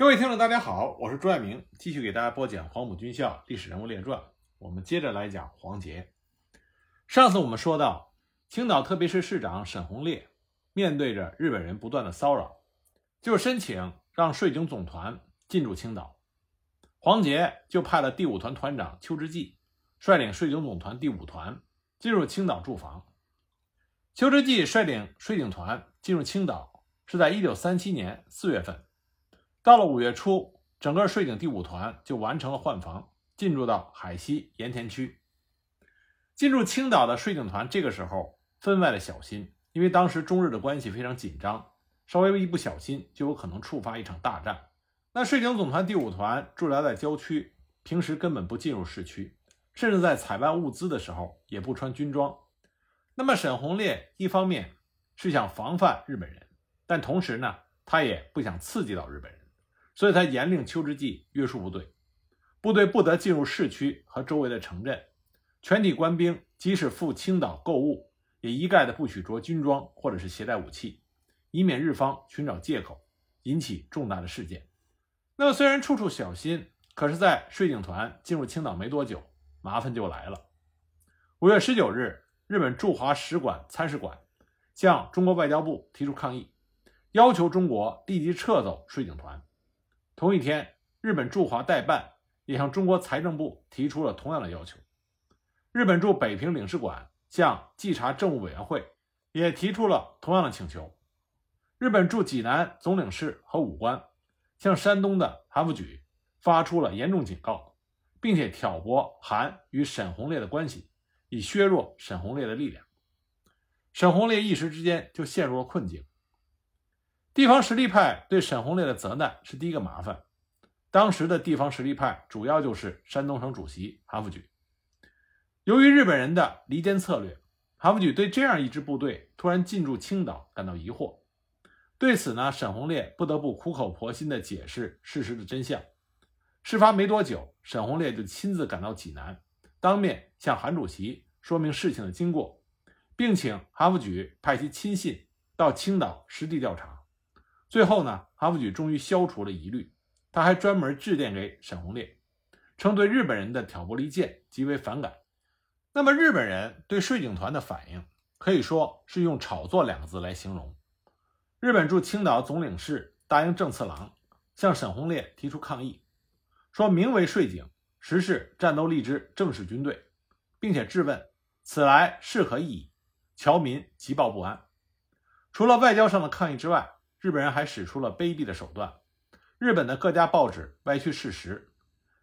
各位听众，大家好，我是朱爱明，继续给大家播讲《黄埔军校历史人物列传》。我们接着来讲黄杰。上次我们说到，青岛特别市市长沈鸿烈面对着日本人不断的骚扰，就申请让税警总团进驻青岛。黄杰就派了第五团团长邱之济率领税警总团第五团进入青岛驻防。邱之济率领税警团进入青岛是在一九三七年四月份。到了五月初，整个税警第五团就完成了换防，进驻到海西盐田区。进驻青岛的税警团这个时候分外的小心，因为当时中日的关系非常紧张，稍微一不小心就有可能触发一场大战。那税警总团第五团驻扎在郊区，平时根本不进入市区，甚至在采办物资的时候也不穿军装。那么沈鸿烈一方面是想防范日本人，但同时呢，他也不想刺激到日本人。所以他严令邱之济约束部队，部队不得进入市区和周围的城镇，全体官兵即使赴青岛购物，也一概的不许着军装或者是携带武器，以免日方寻找借口引起重大的事件。那么虽然处处小心，可是，在税警团进入青岛没多久，麻烦就来了。五月十九日，日本驻华使馆参事馆向中国外交部提出抗议，要求中国立即撤走税警团。同一天，日本驻华代办也向中国财政部提出了同样的要求。日本驻北平领事馆向稽查政务委员会也提出了同样的请求。日本驻济南总领事和武官向山东的韩复榘发出了严重警告，并且挑拨韩与沈鸿烈的关系，以削弱沈鸿烈的力量。沈鸿烈一时之间就陷入了困境。地方实力派对沈鸿烈的责难是第一个麻烦。当时的地方实力派主要就是山东省主席韩复榘。由于日本人的离间策略，韩复榘对这样一支部队突然进驻青岛感到疑惑。对此呢，沈鸿烈不得不苦口婆心地解释事实的真相。事发没多久，沈鸿烈就亲自赶到济南，当面向韩主席说明事情的经过，并请韩复榘派其亲信到青岛实地调查。最后呢，韩复榘终于消除了疑虑，他还专门致电给沈鸿烈，称对日本人的挑拨离间极为反感。那么日本人对税警团的反应可以说是用“炒作”两个字来形容。日本驻青岛总领事大英正次郎向沈鸿烈提出抗议，说名为税警，实是战斗力之正式军队，并且质问此来是何意义？侨民急报不安。除了外交上的抗议之外，日本人还使出了卑鄙的手段。日本的各家报纸歪曲事实，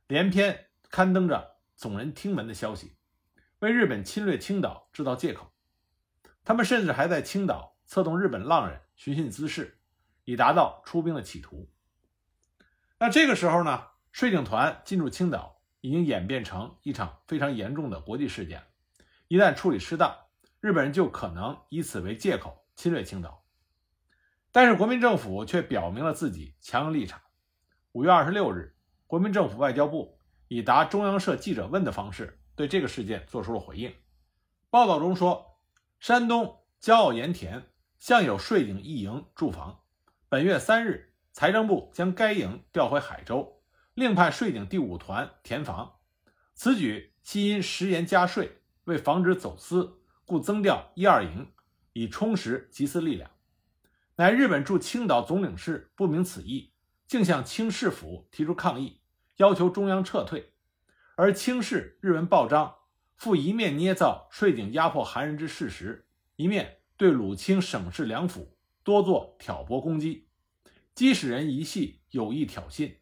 连篇刊登着耸人听闻的消息，为日本侵略青岛制造借口。他们甚至还在青岛策动日本浪人寻衅滋事，以达到出兵的企图。那这个时候呢，税警团进入青岛已经演变成一场非常严重的国际事件。一旦处理失当，日本人就可能以此为借口侵略青岛。但是国民政府却表明了自己强硬立场。五月二十六日，国民政府外交部以答中央社记者问的方式对这个事件作出了回应。报道中说，山东骄傲盐田向有税警一营驻防，本月三日，财政部将该营调回海州，另派税警第五团填防。此举系因食盐加税，为防止走私，故增调一二营，以充实缉私力量。乃日本驻青岛总领事不明此意，竟向清市府提出抗议，要求中央撤退。而清市日文报章复一面捏造税警压迫韩人之事实，一面对鲁清省市两府多做挑拨攻击，激使人疑系有意挑衅，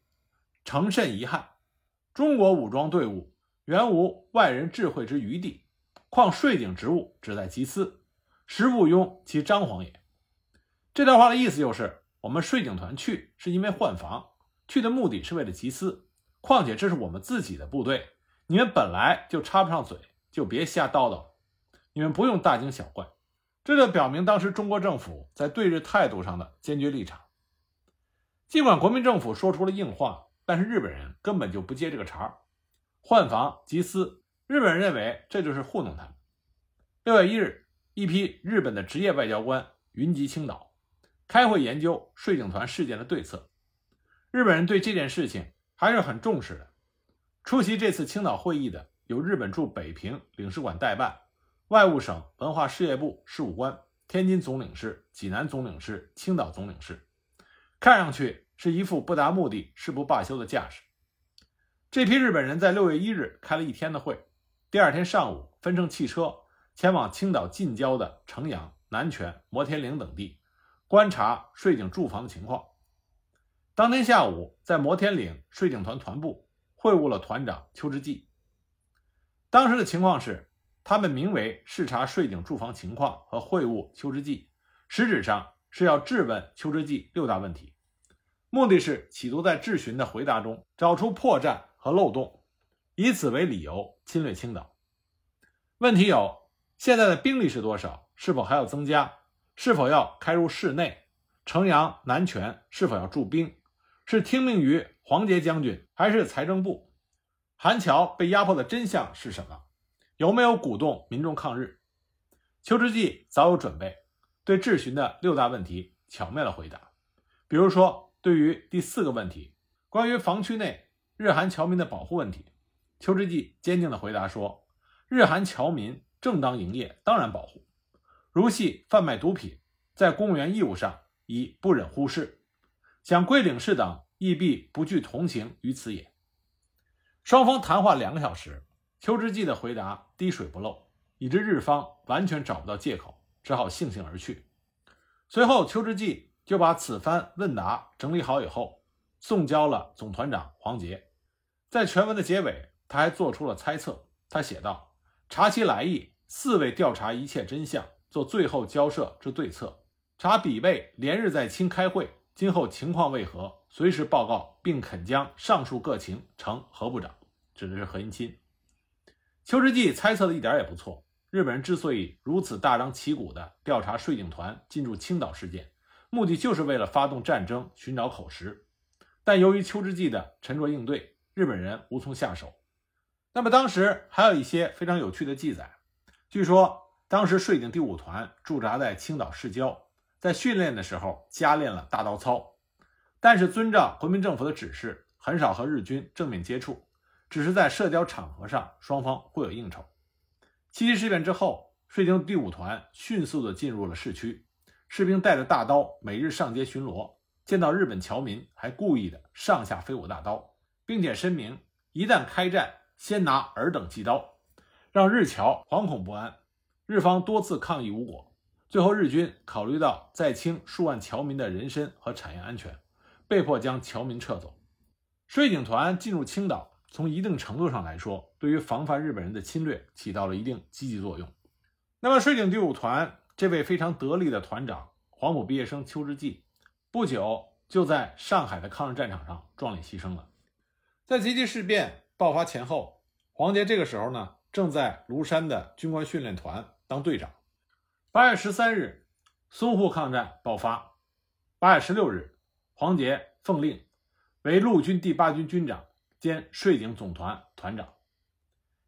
诚甚遗憾。中国武装队伍原无外人智慧之余地，况税警职务只在缉私，实不庸其张皇也。这段话的意思就是，我们税警团去是因为换防，去的目的是为了缉私。况且这是我们自己的部队，你们本来就插不上嘴，就别瞎叨叨。你们不用大惊小怪。这就表明当时中国政府在对日态度上的坚决立场。尽管国民政府说出了硬话，但是日本人根本就不接这个茬儿换防缉私，日本人认为这就是糊弄他们。六月一日，一批日本的职业外交官云集青岛。开会研究税警团事件的对策。日本人对这件事情还是很重视的。出席这次青岛会议的有日本驻北平领事馆代办、外务省文化事业部事务官、天津总领事、济南总领事、青岛总领事，看上去是一副不达目的誓不罢休的架势。这批日本人在六月一日开了一天的会，第二天上午分乘汽车前往青岛近郊的城阳、南泉、摩天岭等地，观察税警驻防的情况。当天下午，在摩天岭税警团团部会晤了团长邱之济。当时的情况是，他们名为视察税警驻防情况和会晤邱之济，实质上是要质问邱之济六大问题，目的是企图在质询的回答中找出破绽。和漏洞，以此为理由侵略青岛。问题有：现在的兵力是多少？是否还要增加？是否要开入市内？城阳、南泉是否要驻兵？是听命于黄杰将军，还是财政部？韩桥被压迫的真相是什么？有没有鼓动民众抗日？邱之济早有准备，对质询的六大问题巧妙的回答。比如说，对于第四个问题，关于防区内。日韩侨民的保护问题，邱之济坚定地回答说：“日韩侨民正当营业，当然保护。如系贩卖毒品，在公务员义务上已不忍忽视，想归领事等亦必不惧同情于此也。”双方谈话两个小时，邱之济的回答滴水不漏，以致日方完全找不到借口，只好悻悻而去。随后，邱之济就把此番问答整理好以后。送交了总团长黄杰，在全文的结尾，他还做出了猜测。他写道：“查其来意，四位调查一切真相，做最后交涉之对策。查彼位连日在清开会，今后情况为何，随时报告，并肯将上述各情呈何部长。”指的是何应钦。邱之济猜测的一点也不错。日本人之所以如此大张旗鼓地调查税警团进驻青岛事件，目的就是为了发动战争，寻找口实。但由于邱之济的沉着应对，日本人无从下手。那么当时还有一些非常有趣的记载。据说当时税警第五团驻扎在青岛市郊，在训练的时候加练了大刀操，但是遵照国民政府的指示，很少和日军正面接触，只是在社交场合上双方互有应酬。七七事变之后，税警第五团迅速地进入了市区，士兵带着大刀，每日上街巡逻。见到日本侨民，还故意的上下飞舞大刀，并且声明一旦开战，先拿尔等祭刀，让日侨惶恐不安。日方多次抗议无果，最后日军考虑到在清数万侨民的人身和产业安全，被迫将侨民撤走。税警团进入青岛，从一定程度上来说，对于防范日本人的侵略起到了一定积极作用。那么，税警第五团这位非常得力的团长黄埔毕业生邱之济。不久就在上海的抗日战场上壮烈牺牲了。在吉吉事变爆发前后，黄杰这个时候呢，正在庐山的军官训练团当队长。八月十三日，淞沪抗战爆发。八月十六日，黄杰奉令为陆军第八军军长兼税警总团团长。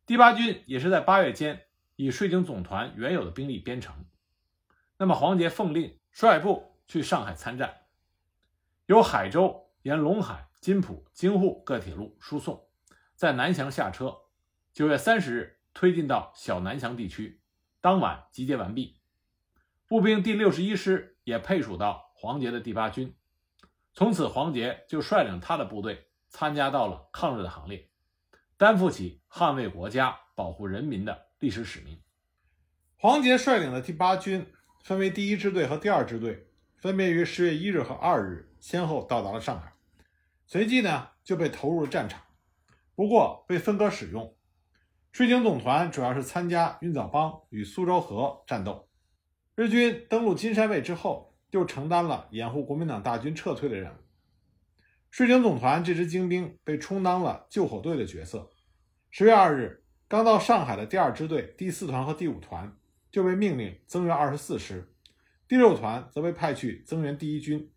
第八军也是在八月间以税警总团原有的兵力编成。那么，黄杰奉令率部去上海参战。由海州沿陇海、金浦、京沪各铁路输送，在南翔下车。九月三十日推进到小南翔地区，当晚集结完毕。步兵第六十一师也配属到黄杰的第八军，从此黄杰就率领他的部队参加到了抗日的行列，担负起捍卫国家、保护人民的历史使命。黄杰率领的第八军分为第一支队和第二支队，分别于十月一日和二日。先后到达了上海，随即呢就被投入了战场，不过被分割使用。税警总团主要是参加运枣帮与苏州河战斗。日军登陆金山卫之后，就承担了掩护国民党大军撤退的任务。税警总团这支精兵被充当了救火队的角色。十月二日，刚到上海的第二支队第四团和第五团就被命令增援二十四师，第六团则被派去增援第一军。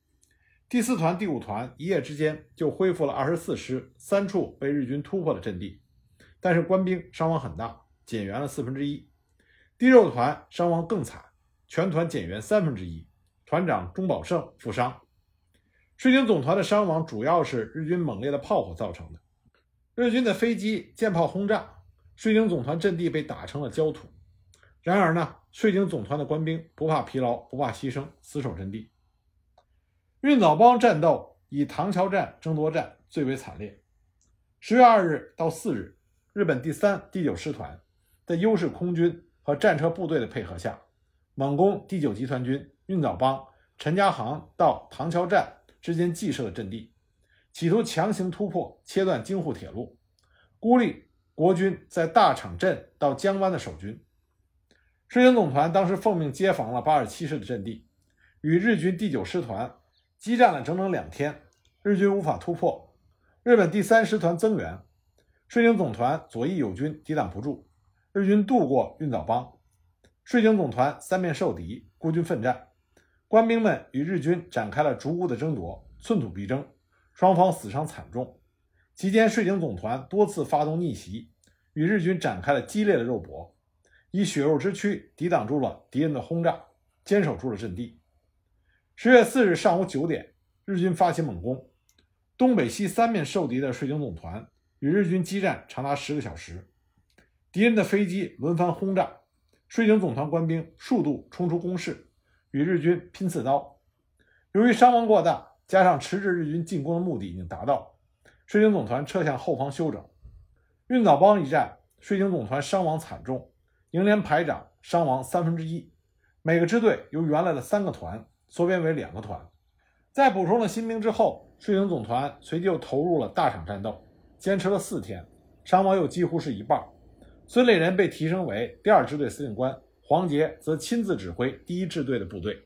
第四团、第五团一夜之间就恢复了二十四师三处被日军突破的阵地，但是官兵伤亡很大，减员了四分之一。第六团伤亡更惨，全团减员三分之一，团长钟宝胜负伤。水警总团的伤亡主要是日军猛烈的炮火造成的。日军的飞机、舰炮轰炸，水警总团阵地被打成了焦土。然而呢，水警总团的官兵不怕疲劳，不怕牺牲，死守阵地。运枣帮战斗以唐桥站争夺战最为惨烈。十月二日到四日，日本第三、第九师团在优势空军和战车部队的配合下，猛攻第九集团军运枣帮陈家行到唐桥站之间既设的阵地，企图强行突破，切断京沪铁路，孤立国军在大场镇到江湾的守军。水警总团当时奉命接防了八十七师的阵地，与日军第九师团。激战了整整两天，日军无法突破。日本第三师团增援，税警总团左翼友军抵挡不住，日军渡过运枣帮。税警总团三面受敌，孤军奋战，官兵们与日军展开了逐屋的争夺，寸土必争，双方死伤惨重。期间，税警总团多次发动逆袭，与日军展开了激烈的肉搏，以血肉之躯抵挡住了敌人的轰炸，坚守住了阵地。十月四日上午九点，日军发起猛攻，东北西三面受敌的税警总团与日军激战长达十个小时，敌人的飞机轮番轰炸，水警总团官兵数度冲出工事，与日军拼刺刀。由于伤亡过大，加上迟滞日军进攻的目的已经达到，水警总团撤向后方休整。运枣帮一战，水警总团伤亡惨重，营连排长伤亡三分之一，每个支队由原来的三个团。缩编为两个团，在补充了新兵之后，水警总团随即又投入了大场战斗，坚持了四天，伤亡又几乎是一半。孙立人被提升为第二支队司令官，黄杰则亲自指挥第一支队的部队。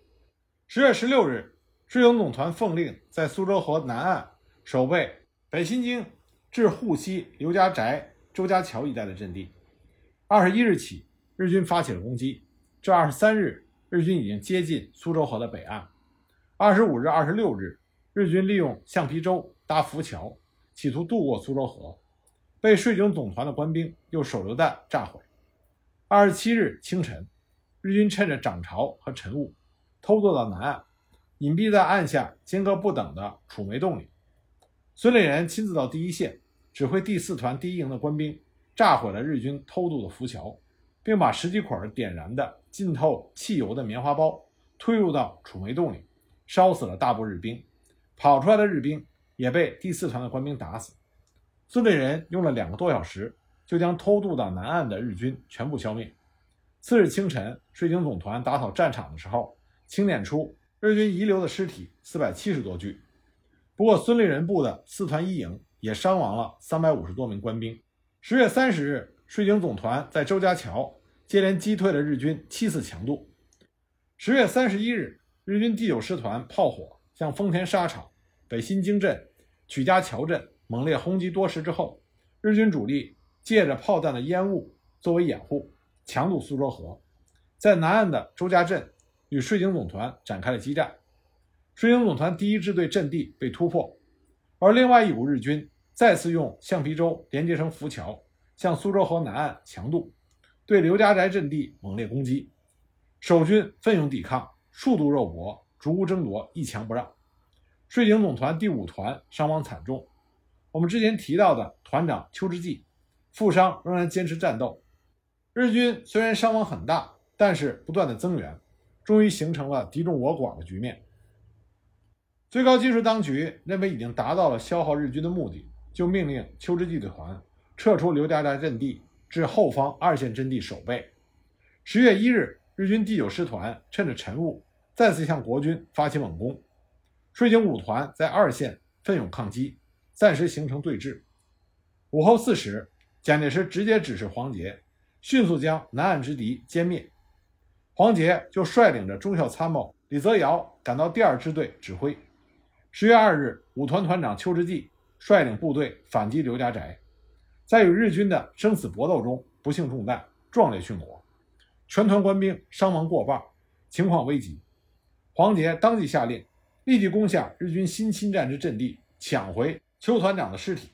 十月十六日，水警总团奉令在苏州河南岸守备北新泾至沪西刘家宅、周家桥一带的阵地。二十一日起，日军发起了攻击，至二十三日。日军已经接近苏州河的北岸。二十五日、二十六日，日军利用橡皮舟搭浮桥，企图渡过苏州河，被税警总团的官兵用手榴弹炸毁。二十七日清晨，日军趁着涨潮和晨雾，偷渡到南岸，隐蔽在岸下间隔不等的储煤洞里。孙立人亲自到第一线，指挥第四团第一营的官兵炸毁了日军偷渡的浮桥。并把十几捆点燃的浸透汽油的棉花包推入到储煤洞里，烧死了大部日兵。跑出来的日兵也被第四团的官兵打死。孙立人用了两个多小时，就将偷渡到南岸的日军全部消灭。次日清晨，水警总团打扫战场的时候，清点出日军遗留的尸体四百七十多具。不过，孙立人部的四团一营也伤亡了三百五十多名官兵。十月三十日。水警总团在周家桥接连击退了日军七次强渡。十月三十一日，日军第九师团炮火向丰田沙场、北新泾镇、曲家桥镇猛烈轰击多时之后，日军主力借着炮弹的烟雾作为掩护，强渡苏州河，在南岸的周家镇与水警总团展开了激战。水警总团第一支队阵地被突破，而另外一股日军再次用橡皮舟连接成浮桥。向苏州河南岸强渡，对刘家宅阵地猛烈攻击，守军奋勇抵抗，数度肉搏，逐屋争夺，一强不让。水警总团第五团伤亡惨重。我们之前提到的团长邱之济负伤仍然坚持战斗。日军虽然伤亡很大，但是不断的增援，终于形成了敌众我寡的局面。最高军事当局认为已经达到了消耗日军的目的，就命令邱之济的团。撤出刘家寨阵地，至后方二线阵地守备。十月一日，日军第九师团趁着晨雾，再次向国军发起猛攻。水警五团在二线奋勇抗击，暂时形成对峙。午后四时，蒋介石直接指示黄杰，迅速将南岸之敌歼灭。黄杰就率领着中校参谋李泽尧赶到第二支队指挥。十月二日，五团团长邱之济率领部队反击刘家宅。在与日军的生死搏斗中，不幸中弹，壮烈殉国，全团官兵伤亡过半，情况危急。黄杰当即下令，立即攻下日军新侵占之阵地，抢回邱团长的尸体。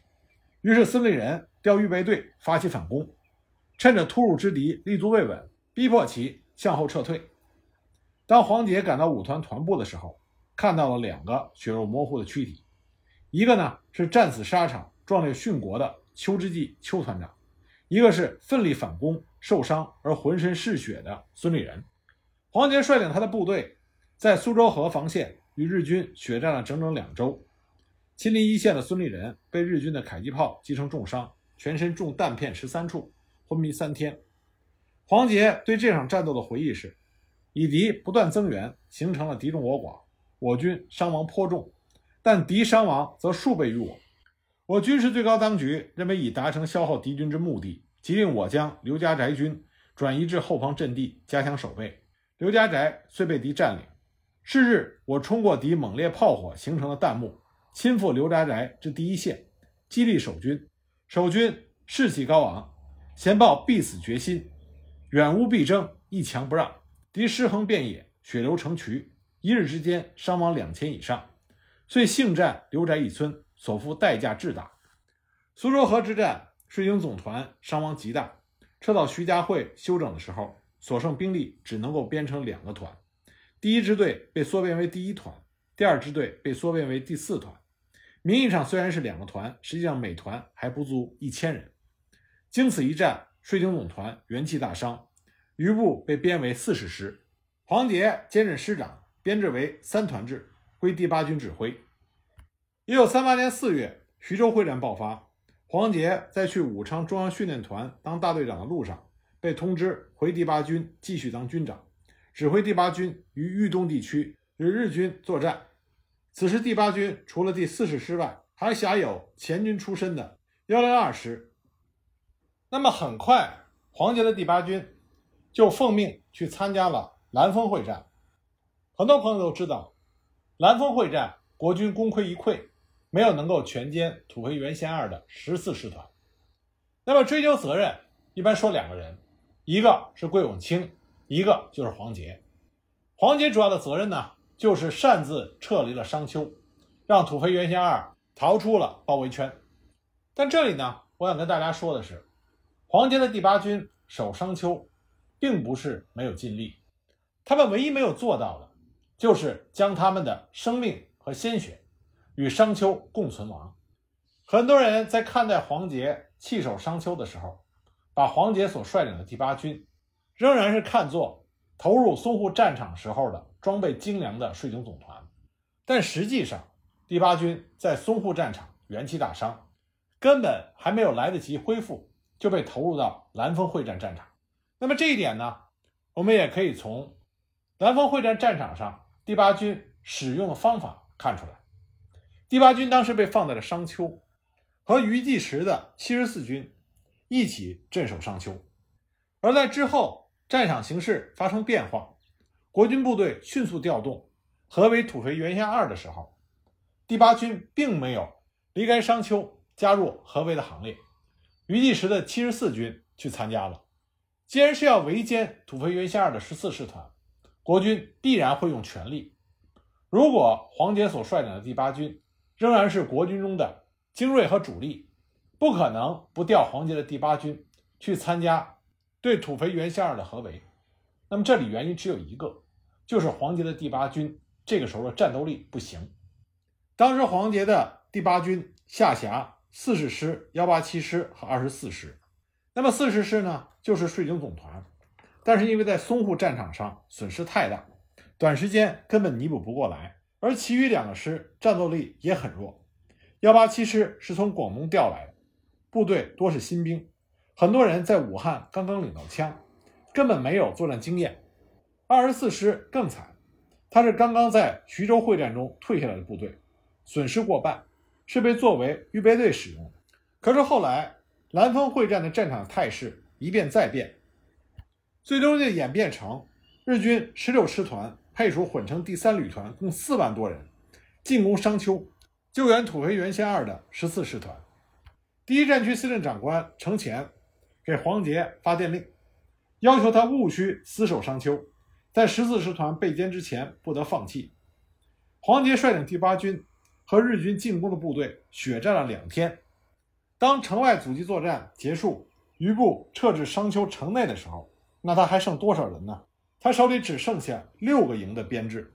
于是孙立人调预备队发起反攻，趁着突入之敌立足未稳，逼迫其向后撤退。当黄杰赶到五团团部的时候，看到了两个血肉模糊的躯体，一个呢是战死沙场、壮烈殉国的邱之济邱团长，一个是奋力反攻、受伤而浑身是血的孙立人。黄杰率领他的部队在苏州河防线与日军血战了整整两周。亲临一线的孙立人被日军的迫击炮击成重伤，全身中弹片十三处，昏迷三天。黄杰对这场战斗的回忆是：以敌不断增援，形成了敌众我寡，我军伤亡颇重，但敌伤亡则数倍于我。我军事最高当局认为已达成消耗敌军之目的，即令我将刘家宅军转移至后方阵地，加强守备。刘家宅虽被敌占领，是日我冲过敌猛烈炮火形成的弹幕，亲赴刘家宅之第一线，激励守军。守军士气高昂，咸报必死决心，远无必争，一强不让。敌尸横遍野，血流成渠，一日之间伤亡两千以上，遂幸占刘宅一村，所付代价至大。苏州河之战，税警总团伤亡极大，撤到徐家汇休整的时候。所剩兵力只能够编成两个团，第一支队被缩编为第一团，第二支队被缩编为第四团。名义上虽然是两个团，实际上每团还不足一千人。经此一战，税警总团元气大伤，余部被编为四十师。黄杰兼任师长，编制为三团制，归第八军指挥。一九三八年四月，徐州会战爆发，黄杰在去武昌中央训练团当大队长的路上。被通知回第八军继续当军长，指挥第八军于豫东地区与日军作战。此时第八军除了第四十师外，还辖有前军出身的幺零二师。那么很快，黄杰的第八军就奉命去参加了兰峰会战。很多朋友都知道，兰峰会战国军功亏一篑，没有能够全歼土肥原贤二的十四师团。那么追究责任，一般说两个人。一个是桂永清，一个就是黄杰。黄杰主要的责任呢，就是擅自撤离了商丘，让土肥原贤二逃出了包围圈。但这里呢，我想跟大家说的是，黄杰的第八军守商丘，并不是没有尽力，他们唯一没有做到的，就是将他们的生命和鲜血与商丘共存亡。很多人在看待黄杰弃守商丘的时候，把黄杰所率领的第八军，仍然是看作投入淞沪战场时候的装备精良的税警总团，但实际上，第八军在淞沪战场元气大伤，根本还没有来得及恢复，就被投入到兰峰会战战场。那么这一点呢，我们也可以从兰峰会战战场上第八军使用的方法看出来。第八军当时被放在了商丘，和余继时的七十四军。一起镇守商丘，而在之后战场形势发生变化，国军部队迅速调动，合围土肥原贤二的时候，第八军并没有离开商丘加入合围的行列，余继时的七十四军去参加了。既然是要围歼土肥原贤二的十四师团，国军必然会用全力。如果黄杰所率领的第八军仍然是国军中的精锐和主力。不可能不调黄杰的第八军去参加对土肥原贤二的合围，那么这里原因只有一个，就是黄杰的第八军这个时候的战斗力不行。当时黄杰的第八军下辖四十师、幺八七师和二十四师，那么四十师呢就是税警总团，但是因为在淞沪战场上损失太大，短时间根本弥补不过来，而其余两个师战斗力也很弱。幺八七师是从广东调来的。部队多是新兵，很多人在武汉刚刚领到枪，根本没有作战经验。二十四师更惨，他是刚刚在徐州会战中退下来的部队，损失过半，是被作为预备队使用的。可是后来兰峰会战的战场态势一变再变，最终就演变成日军十六师团配属混成第三旅团，共四万多人进攻商丘，救援土肥原贤二的十四师团。第一战区司令长官程潜给黄杰发电令，要求他务须死守商丘，在十四师团被歼之前不得放弃。黄杰率领第八军和日军进攻的部队血战了两天。当城外阻击作战结束，余部撤至商丘城内的时候，那他还剩多少人呢？他手里只剩下六个营的编制。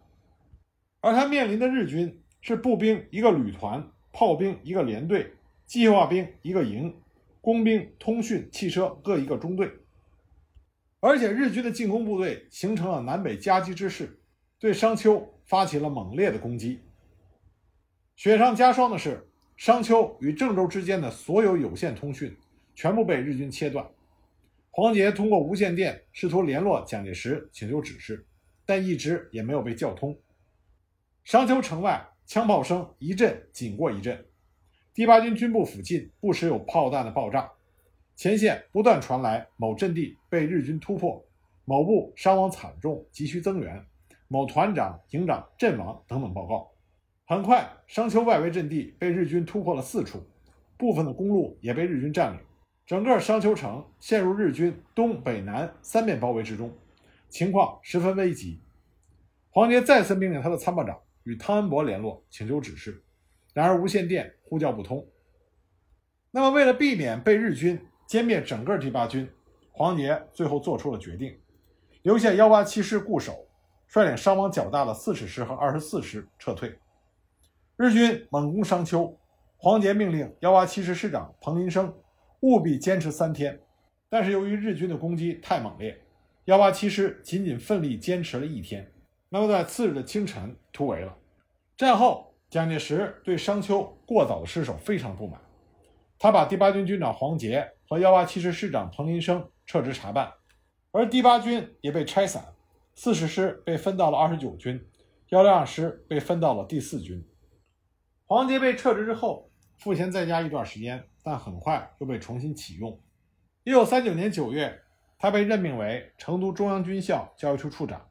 而他面临的日军是步兵一个旅团、炮兵一个连队、机械化兵一个营、工兵、通讯、汽车各一个中队。而且日军的进攻部队形成了南北夹击之势，对商丘发起了猛烈的攻击。雪上加霜的是，商丘与郑州之间的所有有线通讯全部被日军切断。黄杰通过无线电试图联络蒋介石，请求指示，但一直也没有被叫通。商丘城外枪炮声一阵紧过一阵，第八军军部附近不时有炮弹的爆炸。前线不断传来某阵地被日军突破，某部伤亡惨重，急需增援，某团长、营长阵亡等等报告。很快，商丘外围阵地被日军突破了四处，部分的公路也被日军占领，整个商丘城陷入日军东北南三面包围之中，情况十分危急。黄杰再次命令他的参谋长与汤恩伯联络，请求指示，然而无线电呼叫不通。那么，为了避免被日军歼灭整个第八军，黄杰最后做出了决定，留下幺八七师固守，率领伤亡较大的四十师和二十四师撤退。日军猛攻商丘，黄杰命令幺八七师师长彭林生务必坚持三天。但是由于日军的攻击太猛烈，幺八七师仅仅奋力坚持了一天，那么在次日的清晨突围了。战后，蒋介石对商丘过早的失守非常不满。他把第八军军长黄杰和幺八七师师长彭林生撤职查办，而第八军也被拆散，四十师被分到了二十九军，幺六二师被分到了第四军。黄杰被撤职之后，赋闲在家一段时间，但很快又被重新启用。一九三九年九月，他被任命为成都中央军校教育处处长。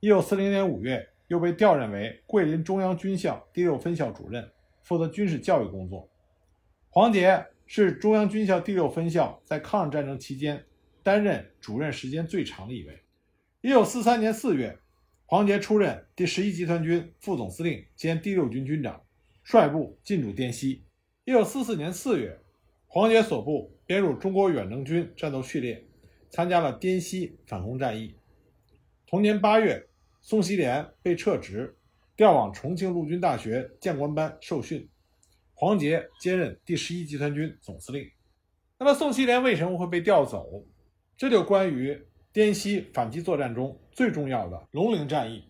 一九四零年五月，又被调任为桂林中央军校第六分校主任，负责军事教育工作。黄杰是中央军校第六分校在抗日战争期间担任主任时间最长的一位。一九四三年四月，黄杰出任第十一集团军副总司令兼第六军军长，率部进驻滇西。一九四四年四月，黄杰所部编入中国远征军战斗序列，参加了滇西反攻战役。同年八月，宋希濂被撤职，调往重庆陆军大学将官班受训。黄杰接任第十一集团军总司令。那么，宋希濂为什么会被调走？这就关于滇西反击作战中最重要的龙陵战役。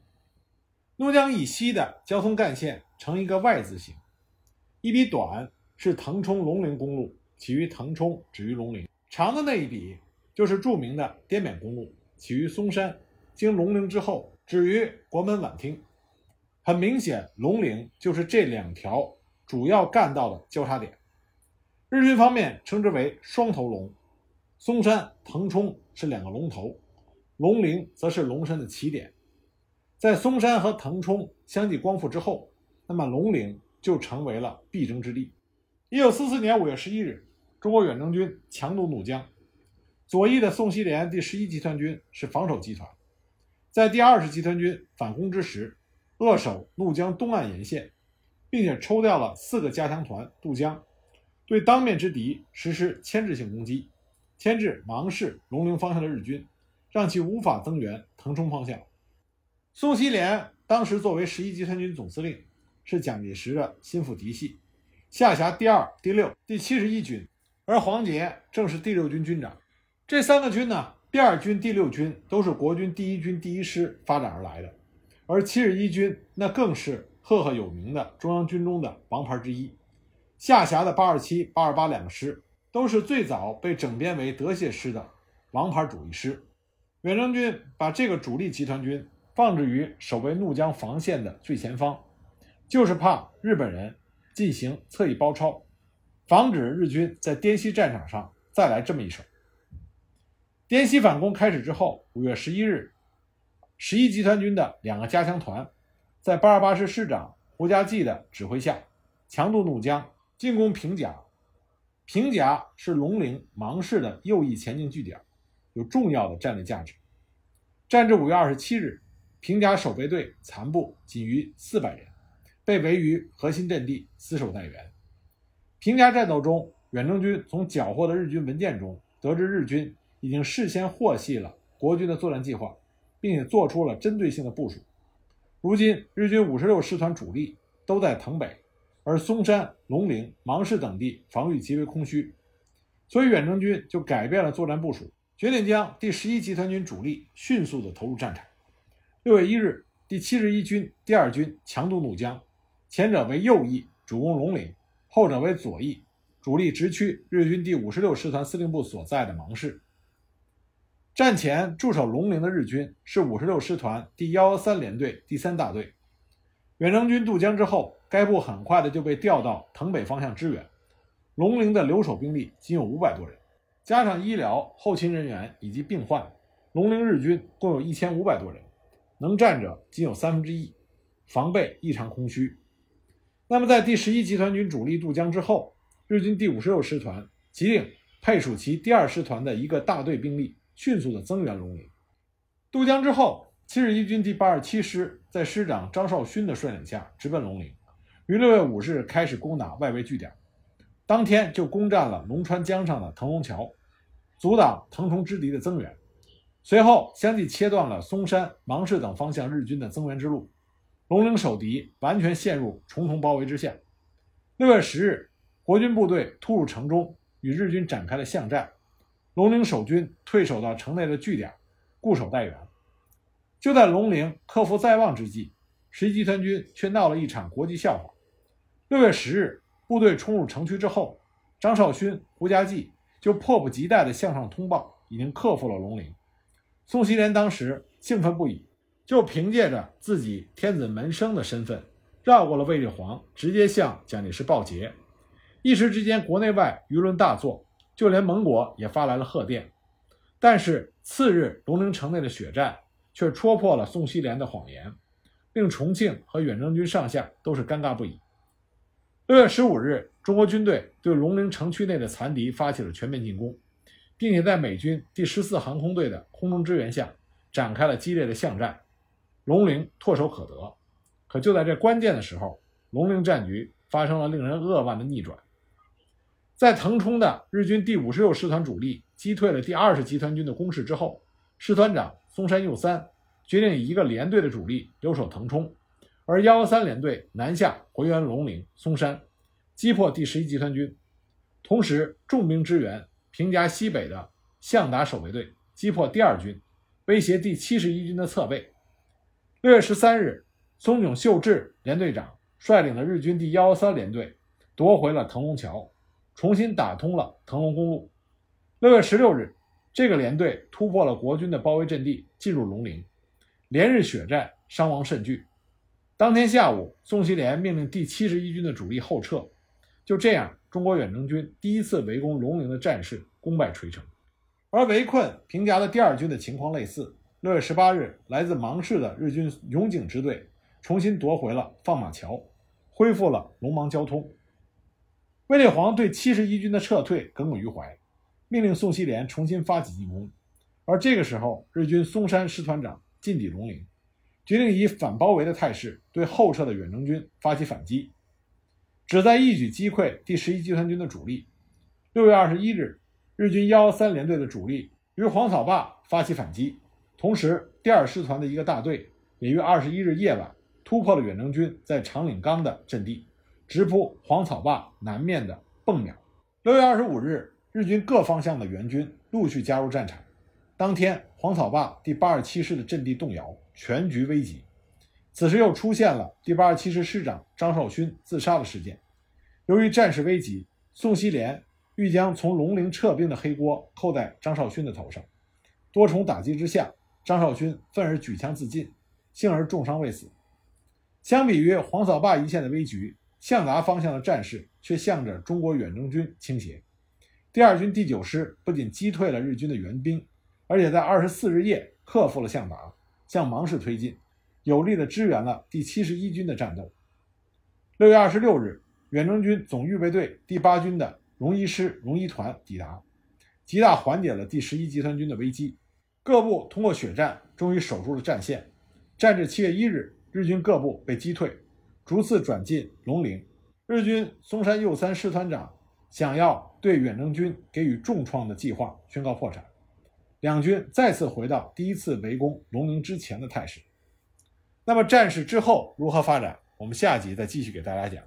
怒江以西的交通干线呈一个 Y 字形，一笔短是腾冲龙陵公路，起于腾冲，止于龙陵；长的那一笔就是著名的滇缅公路，起于松山，经龙陵之后，至于国门宛厅。很明显，龙陵就是这两条。主要干道的交叉点，日军方面称之为双头龙。松山、腾冲是两个龙头，龙陵则是龙山的起点。在松山和腾冲相继光复之后，那么龙陵就成为了必争之地。一九四四年五月十一日，中国远征军强渡怒江，左翼的宋希濂第十一集团军是防守集团，在第二十集团军反攻之时，扼守怒江东岸沿线。并且抽调了四个加强团渡江，对当面之敌实施牵制性攻击，牵制芒市、龙陵方向的日军，让其无法增援腾冲方向。宋希濂当时作为十一集团军总司令，是蒋介石的心腹嫡系，下辖第二、第六、第七十一军，而黄杰正是第六军军长。这三个军呢，第二军、第六军都是国军第一军第一师发展而来的，而七十一军那更是。赫赫有名的中央军中的王牌之一，下辖的八二七、八二八两个师都是最早被整编为德械师的王牌主力师。远征军把这个主力集团军放置于守卫怒江防线的最前方，就是怕日本人进行侧翼包抄，防止日军在滇西战场上再来这么一手。滇西反攻开始之后，五月十一日，十一集团军的两个加强团。在八二八师师长胡家骥的指挥下，强渡怒江，进攻平甲。平甲是龙陵芒市的右翼前进据点，有重要的战略价值。战至五月二十七日，平甲守备队残部仅余四百人，被围于核心阵地，死守待援。平甲战斗中，远征军从缴获的日军文件中得知，日军已经事先获悉了国军的作战计划，并且做出了针对性的部署。如今日军五十六师团主力都在藤北，而松山、龙陵、芒市等地防御极为空虚，所以远征军就改变了作战部署，决定将第十一集团军主力迅速地投入战场。六月一日，第七十一军第二军强渡怒江，前者为右翼，主攻龙陵；后者为左翼，主力直驱日军第五十六师团司令部所在的芒市。战前驻守龙陵的日军是五十六师团第幺幺三联队第三大队。远征军渡江之后，该部很快的就被调到藤北方向支援。龙陵的留守兵力仅有五百多人，加上医疗、后勤人员以及病患，龙陵日军共有一千五百多人，能战者仅有三分之一，防备异常空虚。那么，在第十一集团军主力渡江之后，日军第五十六师团即令配属其第二师团的一个大队兵力。迅速的增援龙陵。渡江之后，七十一军第八十七师在师长张绍勋的率领下直奔龙陵，于六月五日开始攻打外围据点，当天就攻占了龙川江上的腾龙桥，阻挡腾冲之敌的增援。随后相继切断了松山、芒市等方向日军的增援之路，龙陵守敌完全陷入重重包围之下。六月十日，国军部队突入城中，与日军展开了巷战。龙陵守军退守到城内的据点，固守待援。就在龙陵克服在望之际，十一集团军却闹了一场国际笑话。六月十日，部队冲入城区之后，张绍勋、胡家骥就迫不及待地向上通报，已经克服了龙陵。宋希濂当时兴奋不已，就凭借着自己天子门生的身份，绕过了卫立煌，直接向蒋介石报捷。一时之间，国内外舆论大作。就连盟国也发来了贺电，但是次日龙陵城内的血战却戳破了宋希濂的谎言，令重庆和远征军上下都是尴尬不已。六月十五日，中国军队对龙陵城区内的残敌发起了全面进攻，并且在美军第十四航空队的空中支援下展开了激烈的巷战，龙陵唾手可得。可就在这关键的时候，龙陵战局发生了令人扼腕的逆转。在腾冲的日军第五十六师团主力击退了第二十集团军的攻势之后，师团长松山右三决定以一个连队的主力留守腾冲，而幺幺三联队南下回援龙陵、松山，击破第十一集团军，同时重兵支援平夹西北的向达守备队，击破第二军，威胁第七十一军的侧背。六月十三日，松永秀治连队长率领了日军第幺幺三联队夺回了腾龙桥。重新打通了腾龙公路。六月十六日，这个连队突破了国军的包围阵地，进入龙陵，连日血战，伤亡甚巨。当天下午，宋希濂命令第七十一军的主力后撤。就这样，中国远征军第一次围攻龙陵的战事功败垂成。而围困平夹的第二军的情况类似。六月十八日，来自芒市的日军永井支队重新夺回了放马桥，恢复了龙芒交通。卫立煌对七十一军的撤退耿耿于怀，命令宋希濂重新发起进攻。而这个时候，日军松山师团长近抵龙陵，决定以反包围的态势对后撤的远征军发起反击，旨在一举击溃第十一集团军的主力。六月二十一日，日军幺幺三联队的主力于黄草坝发起反击，同时第二师团的一个大队也于二十一日夜晚突破了远征军在长岭冈的阵地。直扑黄草坝南面的蹦鸟。六月二十五日，日军各方向的援军陆续加入战场。当天，黄草坝第八十七师的阵地动摇，全局危急。此时又出现了第八十七师师长张绍勋自杀的事件。由于战事危急，宋希濂欲将从龙陵撤兵的黑锅扣在张绍勋的头上。多重打击之下，张绍勋愤而举枪自尽，幸而重伤未死。相比于黄草坝一线的危局，向达方向的战事却向着中国远征军倾斜。第二军第九师不仅击退了日军的援兵，而且在二十四日夜克服了向达，向芒市推进，有力地支援了第七十一军的战斗。六月二十六日，远征军总预备队第八军的荣一师、荣一团抵达，极大缓解了第十一集团军的危机。各部通过血战，终于守住了战线。战至七月一日，日军各部被击退。逐次转进龙陵，日军松山右三师团长想要对远征军给予重创的计划宣告破产，两军再次回到第一次围攻龙陵之前的态势。那么战事之后如何发展？我们下集再继续给大家讲。